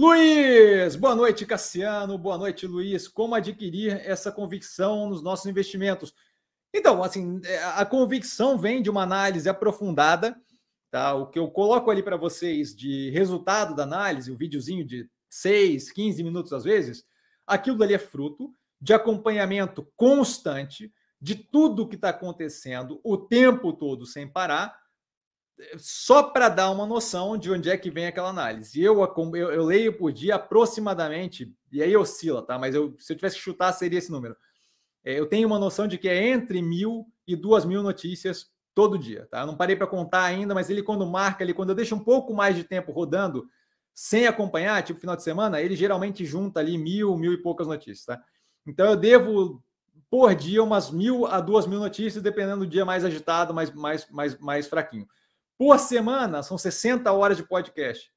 Luiz, boa noite, Cassiano. Boa noite, Luiz. Como adquirir essa convicção nos nossos investimentos? Então, assim, é, a convicção vem de uma análise aprofundada, tá? O que eu coloco ali para vocês de resultado da análise, o um videozinho de 6, 15 minutos às vezes, aquilo ali é fruto de acompanhamento constante de tudo que está acontecendo o tempo todo sem parar, só para dar uma noção de onde é que vem aquela análise. Eu, eu, eu, leio por dia aproximadamente, e aí oscila, tá? Mas eu, se eu tivesse que chutar, seria esse número. É, eu tenho uma noção de que é entre mil e duas mil notícias todo dia, tá? Eu não parei para contar ainda, mas ele quando marca, ele quando eu deixo um pouco mais de tempo rodando, sem acompanhar, tipo final de semana, ele geralmente junta ali mil, mil e poucas notícias, tá? Então eu devo por dia umas mil a duas mil notícias, dependendo do dia mais agitado, mais, mais, mais, mais fraquinho. Por semana, são 60 horas de podcast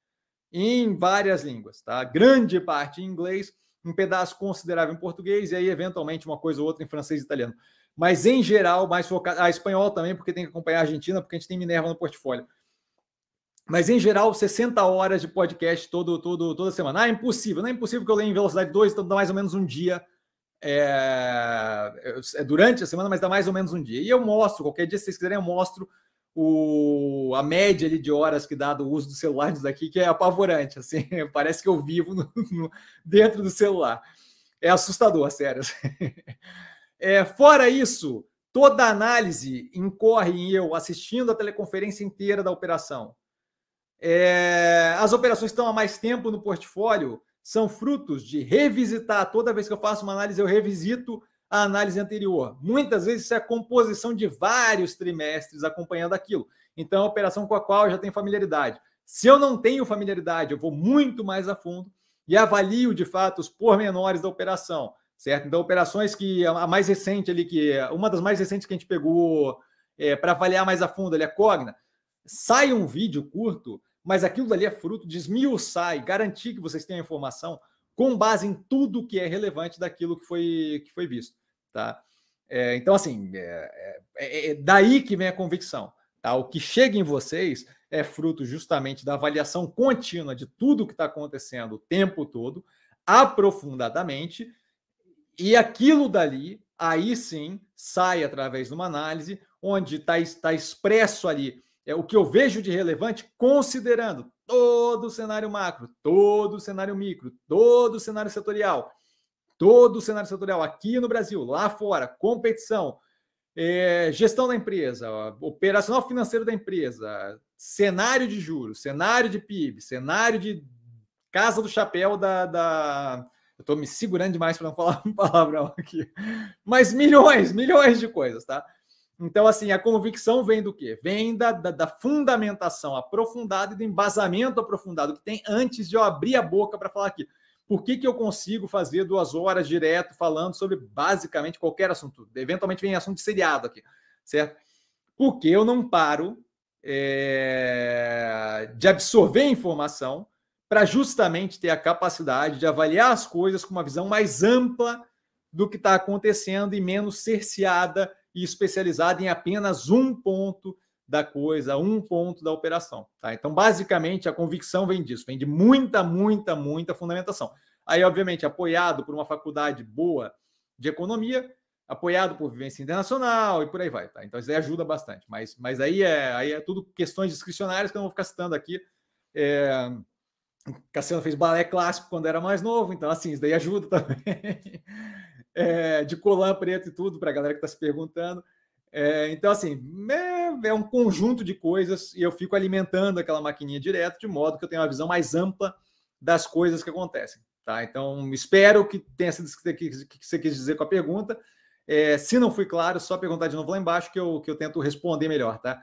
em várias línguas, tá? Grande parte em inglês, um pedaço considerável em português e aí, eventualmente, uma coisa ou outra em francês e italiano. Mas, em geral, mais focado. Ah, espanhol também, porque tem que acompanhar a Argentina, porque a gente tem Minerva no portfólio. Mas, em geral, 60 horas de podcast todo, todo, toda semana. Ah, é impossível. Não é impossível que eu leia em velocidade 2, então dá mais ou menos um dia é, é, durante a semana, mas dá mais ou menos um dia. E eu mostro, qualquer dia, se vocês quiserem, eu mostro o, a média ali de horas que dá do uso do celular disso daqui, que é apavorante. Assim, parece que eu vivo no, no, dentro do celular. É assustador, sério. É, fora isso, toda análise incorre em eu assistindo a teleconferência inteira da operação. É, as operações estão há mais tempo no portfólio são frutos de revisitar. Toda vez que eu faço uma análise, eu revisito a análise anterior. Muitas vezes isso é a composição de vários trimestres acompanhando aquilo. Então, é uma operação com a qual eu já tenho familiaridade. Se eu não tenho familiaridade, eu vou muito mais a fundo e avalio de fato os pormenores da operação, certo? Então, operações que a mais recente ali, que uma das mais recentes que a gente pegou é, para avaliar mais a fundo ali, a Cogna, sai um vídeo curto mas aquilo dali é fruto de esmiuçar e garantir que vocês tenham informação com base em tudo que é relevante daquilo que foi, que foi visto. Tá? É, então, assim, é, é, é, daí que vem a convicção. Tá? O que chega em vocês é fruto justamente da avaliação contínua de tudo que está acontecendo o tempo todo, aprofundadamente, e aquilo dali, aí sim, sai através de uma análise onde está tá expresso ali é o que eu vejo de relevante, considerando todo o cenário macro, todo o cenário micro, todo o cenário setorial, todo o cenário setorial aqui no Brasil, lá fora, competição, é, gestão da empresa, operacional financeiro da empresa, cenário de juros, cenário de PIB, cenário de casa do chapéu da. da... Eu estou me segurando demais para não falar um palavrão aqui. Mas milhões, milhões de coisas, tá? Então, assim, a convicção vem do quê? Vem da, da, da, fundamentação aprofundada e do embasamento aprofundado que tem antes de eu abrir a boca para falar aqui. Por que, que eu consigo fazer duas horas direto falando sobre basicamente qualquer assunto? Eventualmente vem assunto de seriado aqui, certo? Porque eu não paro é, de absorver informação para justamente ter a capacidade de avaliar as coisas com uma visão mais ampla do que está acontecendo e menos cerceada e especializada em apenas um ponto da coisa, um ponto da operação. Tá? Então, basicamente, a convicção vem disso, vem de muita, muita, muita fundamentação. Aí, obviamente, apoiado por uma faculdade boa de economia, apoiado por vivência internacional e por aí vai. Tá? Então, isso aí ajuda bastante. Mas, mas aí, é, aí é tudo questões discricionárias que eu não vou ficar citando aqui. É... Cassiano fez balé clássico quando era mais novo, então, assim, isso daí ajuda também é, de colã preto e tudo, para a galera que está se perguntando. É, então, assim, é, é, um conjunto de coisas e eu fico alimentando aquela maquininha direto, de modo que eu tenha uma visão mais ampla das coisas que acontecem. Tá? Então, espero que tenha sido o que você quis dizer com a pergunta. É, se não fui claro, só perguntar de novo lá embaixo que eu, que eu tento responder melhor, tá?